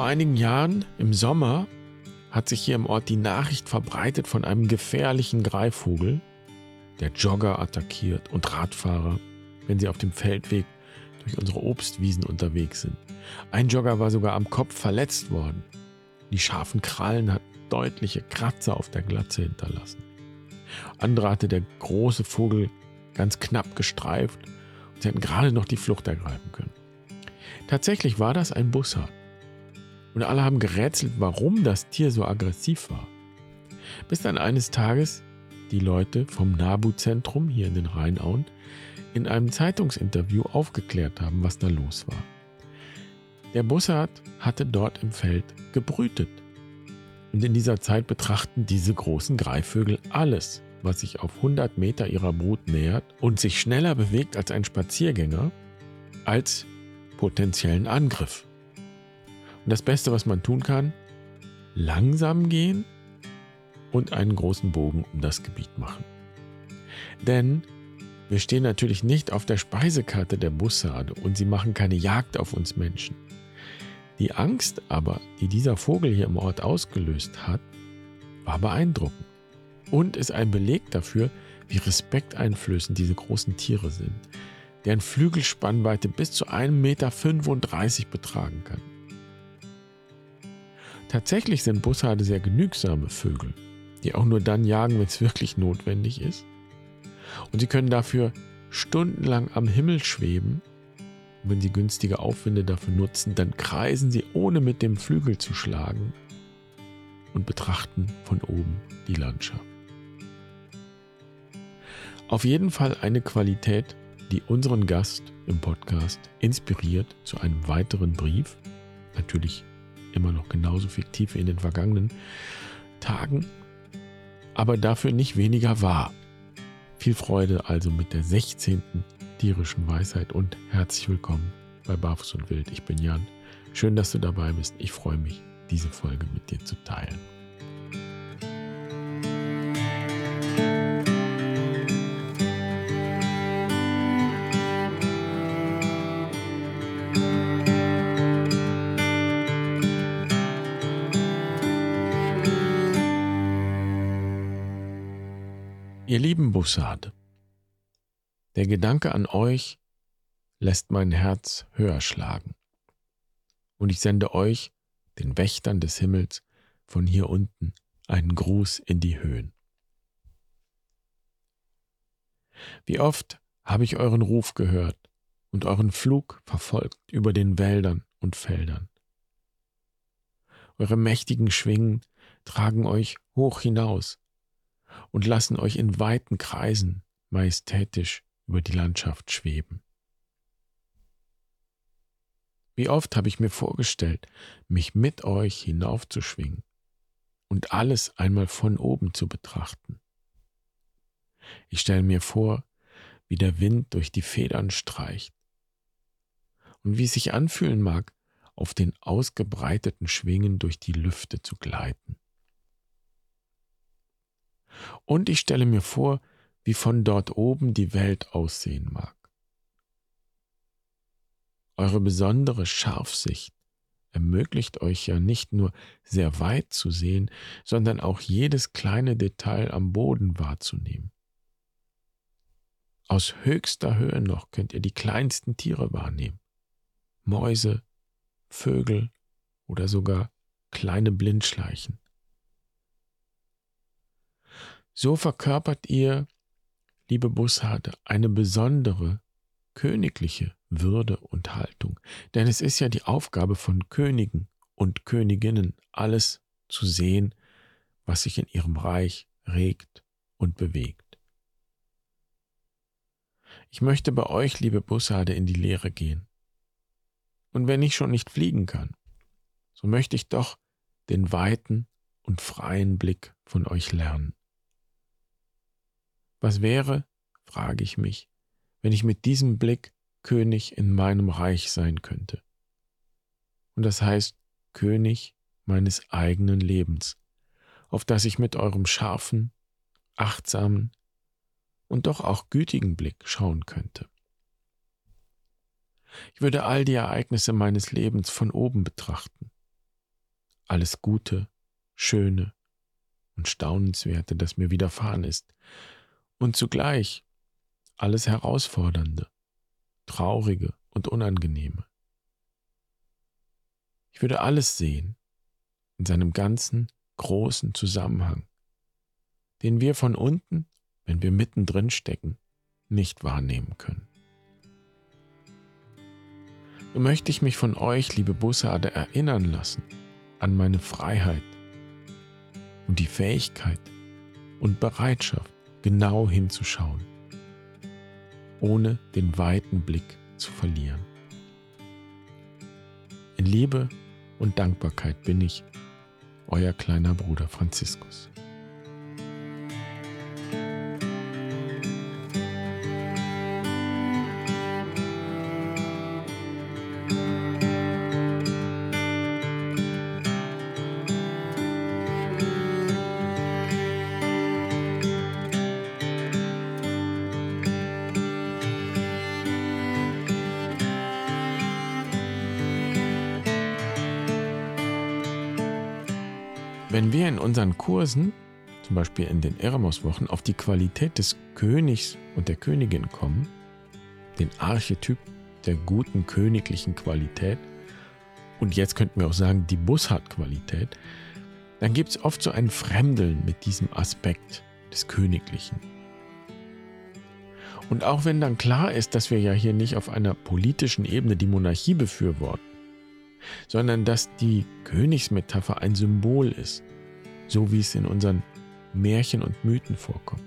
Vor einigen Jahren, im Sommer, hat sich hier im Ort die Nachricht verbreitet von einem gefährlichen Greifvogel, der Jogger attackiert und Radfahrer, wenn sie auf dem Feldweg durch unsere Obstwiesen unterwegs sind. Ein Jogger war sogar am Kopf verletzt worden. Die scharfen Krallen hatten deutliche Kratzer auf der Glatze hinterlassen. Andere hatte der große Vogel ganz knapp gestreift und sie hatten gerade noch die Flucht ergreifen können. Tatsächlich war das ein Bussard. Und alle haben gerätselt, warum das Tier so aggressiv war. Bis dann eines Tages die Leute vom NABU-Zentrum hier in den Rheinauen in einem Zeitungsinterview aufgeklärt haben, was da los war. Der Bussard hatte dort im Feld gebrütet. Und in dieser Zeit betrachten diese großen Greifvögel alles, was sich auf 100 Meter ihrer Brut nähert und sich schneller bewegt als ein Spaziergänger, als potenziellen Angriff. Und das Beste, was man tun kann, langsam gehen und einen großen Bogen um das Gebiet machen. Denn wir stehen natürlich nicht auf der Speisekarte der Bussarde und sie machen keine Jagd auf uns Menschen. Die Angst aber, die dieser Vogel hier im Ort ausgelöst hat, war beeindruckend und ist ein Beleg dafür, wie respekteinflößend diese großen Tiere sind, deren Flügelspannweite bis zu 1,35 Meter betragen kann. Tatsächlich sind Bussarde sehr genügsame Vögel, die auch nur dann jagen, wenn es wirklich notwendig ist. Und sie können dafür stundenlang am Himmel schweben. Und wenn sie günstige Aufwinde dafür nutzen, dann kreisen sie, ohne mit dem Flügel zu schlagen, und betrachten von oben die Landschaft. Auf jeden Fall eine Qualität, die unseren Gast im Podcast inspiriert zu einem weiteren Brief. Natürlich immer noch genauso fiktiv wie in den vergangenen Tagen, aber dafür nicht weniger wahr. Viel Freude also mit der 16. tierischen Weisheit und herzlich willkommen bei Barfuß und Wild. Ich bin Jan. Schön, dass du dabei bist. Ich freue mich, diese Folge mit dir zu teilen. Ihr lieben Bussard, der Gedanke an euch lässt mein Herz höher schlagen. Und ich sende euch, den Wächtern des Himmels, von hier unten einen Gruß in die Höhen. Wie oft habe ich euren Ruf gehört und euren Flug verfolgt über den Wäldern und Feldern. Eure mächtigen Schwingen tragen euch hoch hinaus und lassen euch in weiten Kreisen majestätisch über die Landschaft schweben. Wie oft habe ich mir vorgestellt, mich mit euch hinaufzuschwingen und alles einmal von oben zu betrachten. Ich stelle mir vor, wie der Wind durch die Federn streicht und wie es sich anfühlen mag, auf den ausgebreiteten Schwingen durch die Lüfte zu gleiten. Und ich stelle mir vor, wie von dort oben die Welt aussehen mag. Eure besondere Scharfsicht ermöglicht euch ja nicht nur sehr weit zu sehen, sondern auch jedes kleine Detail am Boden wahrzunehmen. Aus höchster Höhe noch könnt ihr die kleinsten Tiere wahrnehmen. Mäuse, Vögel oder sogar kleine Blindschleichen. So verkörpert ihr, liebe Bussarde, eine besondere, königliche Würde und Haltung. Denn es ist ja die Aufgabe von Königen und Königinnen, alles zu sehen, was sich in ihrem Reich regt und bewegt. Ich möchte bei euch, liebe Bussarde, in die Lehre gehen. Und wenn ich schon nicht fliegen kann, so möchte ich doch den weiten und freien Blick von euch lernen. Was wäre, frage ich mich, wenn ich mit diesem Blick König in meinem Reich sein könnte? Und das heißt König meines eigenen Lebens, auf das ich mit eurem scharfen, achtsamen und doch auch gütigen Blick schauen könnte. Ich würde all die Ereignisse meines Lebens von oben betrachten alles Gute, Schöne und Staunenswerte, das mir widerfahren ist, und zugleich alles Herausfordernde, Traurige und Unangenehme. Ich würde alles sehen in seinem ganzen großen Zusammenhang, den wir von unten, wenn wir mittendrin stecken, nicht wahrnehmen können. So möchte ich mich von euch, liebe Bussarde, erinnern lassen an meine Freiheit und die Fähigkeit und Bereitschaft, genau hinzuschauen, ohne den weiten Blick zu verlieren. In Liebe und Dankbarkeit bin ich, euer kleiner Bruder Franziskus. Wenn wir in unseren Kursen, zum Beispiel in den Eremos-Wochen, auf die Qualität des Königs und der Königin kommen, den Archetyp der guten königlichen Qualität, und jetzt könnten wir auch sagen die Bussard-Qualität, dann gibt es oft so ein Fremdeln mit diesem Aspekt des Königlichen. Und auch wenn dann klar ist, dass wir ja hier nicht auf einer politischen Ebene die Monarchie befürworten, sondern dass die Königsmetapher ein Symbol ist, so wie es in unseren Märchen und Mythen vorkommt.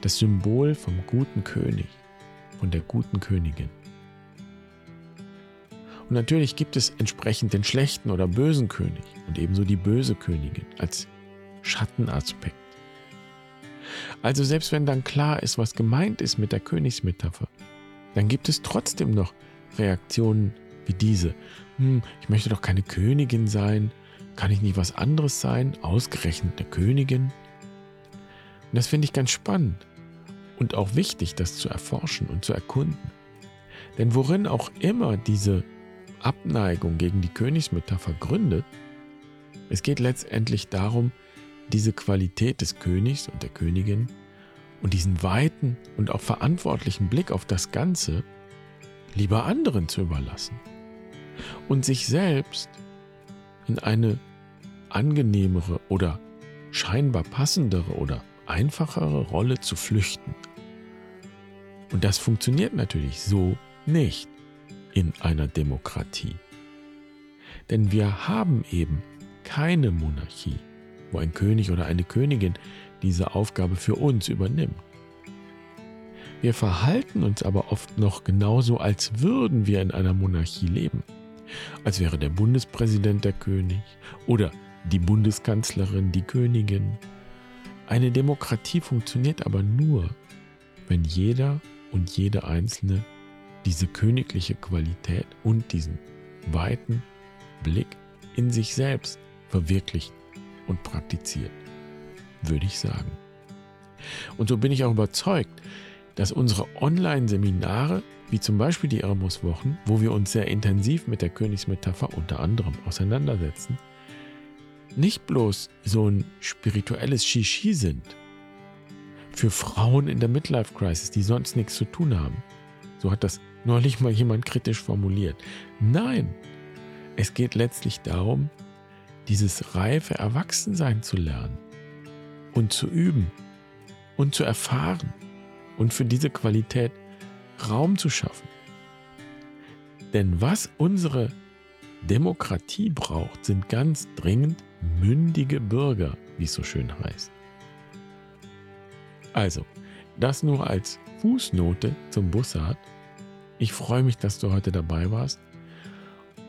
Das Symbol vom guten König, von der guten Königin. Und natürlich gibt es entsprechend den schlechten oder bösen König und ebenso die böse Königin als Schattenaspekt. Also selbst wenn dann klar ist, was gemeint ist mit der Königsmetapher, dann gibt es trotzdem noch Reaktionen wie diese. Hm, ich möchte doch keine Königin sein. Kann ich nicht was anderes sein? Ausgerechnet eine Königin? Und das finde ich ganz spannend und auch wichtig, das zu erforschen und zu erkunden. Denn worin auch immer diese Abneigung gegen die Königsmetapher gründet, es geht letztendlich darum, diese Qualität des Königs und der Königin und diesen weiten und auch verantwortlichen Blick auf das Ganze lieber anderen zu überlassen und sich selbst in eine angenehmere oder scheinbar passendere oder einfachere Rolle zu flüchten. Und das funktioniert natürlich so nicht in einer Demokratie. Denn wir haben eben keine Monarchie, wo ein König oder eine Königin diese Aufgabe für uns übernimmt. Wir verhalten uns aber oft noch genauso, als würden wir in einer Monarchie leben. Als wäre der Bundespräsident der König oder die Bundeskanzlerin die Königin. Eine Demokratie funktioniert aber nur, wenn jeder und jede Einzelne diese königliche Qualität und diesen weiten Blick in sich selbst verwirklicht und praktiziert, würde ich sagen. Und so bin ich auch überzeugt, dass unsere Online-Seminare, wie zum Beispiel die Eremos-Wochen, wo wir uns sehr intensiv mit der Königsmetapher unter anderem auseinandersetzen, nicht bloß so ein spirituelles Shishi sind für Frauen in der Midlife-Crisis, die sonst nichts zu tun haben. So hat das neulich mal jemand kritisch formuliert. Nein, es geht letztlich darum, dieses reife Erwachsensein zu lernen und zu üben und zu erfahren und für diese Qualität Raum zu schaffen. Denn was unsere Demokratie braucht, sind ganz dringend mündige Bürger, wie es so schön heißt. Also, das nur als Fußnote zum Bussard. Ich freue mich, dass du heute dabei warst.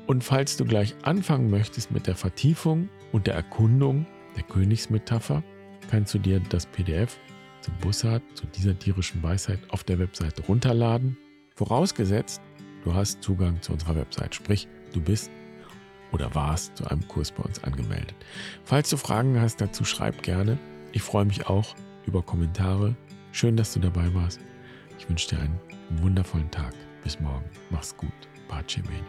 Und falls du gleich anfangen möchtest mit der Vertiefung und der Erkundung der Königsmetapher, kannst du dir das PDF zum Bussard, zu dieser tierischen Weisheit auf der Webseite runterladen. Vorausgesetzt, du hast Zugang zu unserer Website, sprich, du bist oder warst zu einem Kurs bei uns angemeldet. Falls du Fragen hast dazu, schreib gerne. Ich freue mich auch über Kommentare. Schön, dass du dabei warst. Ich wünsche dir einen wundervollen Tag. Bis morgen. Mach's gut. Pace bene.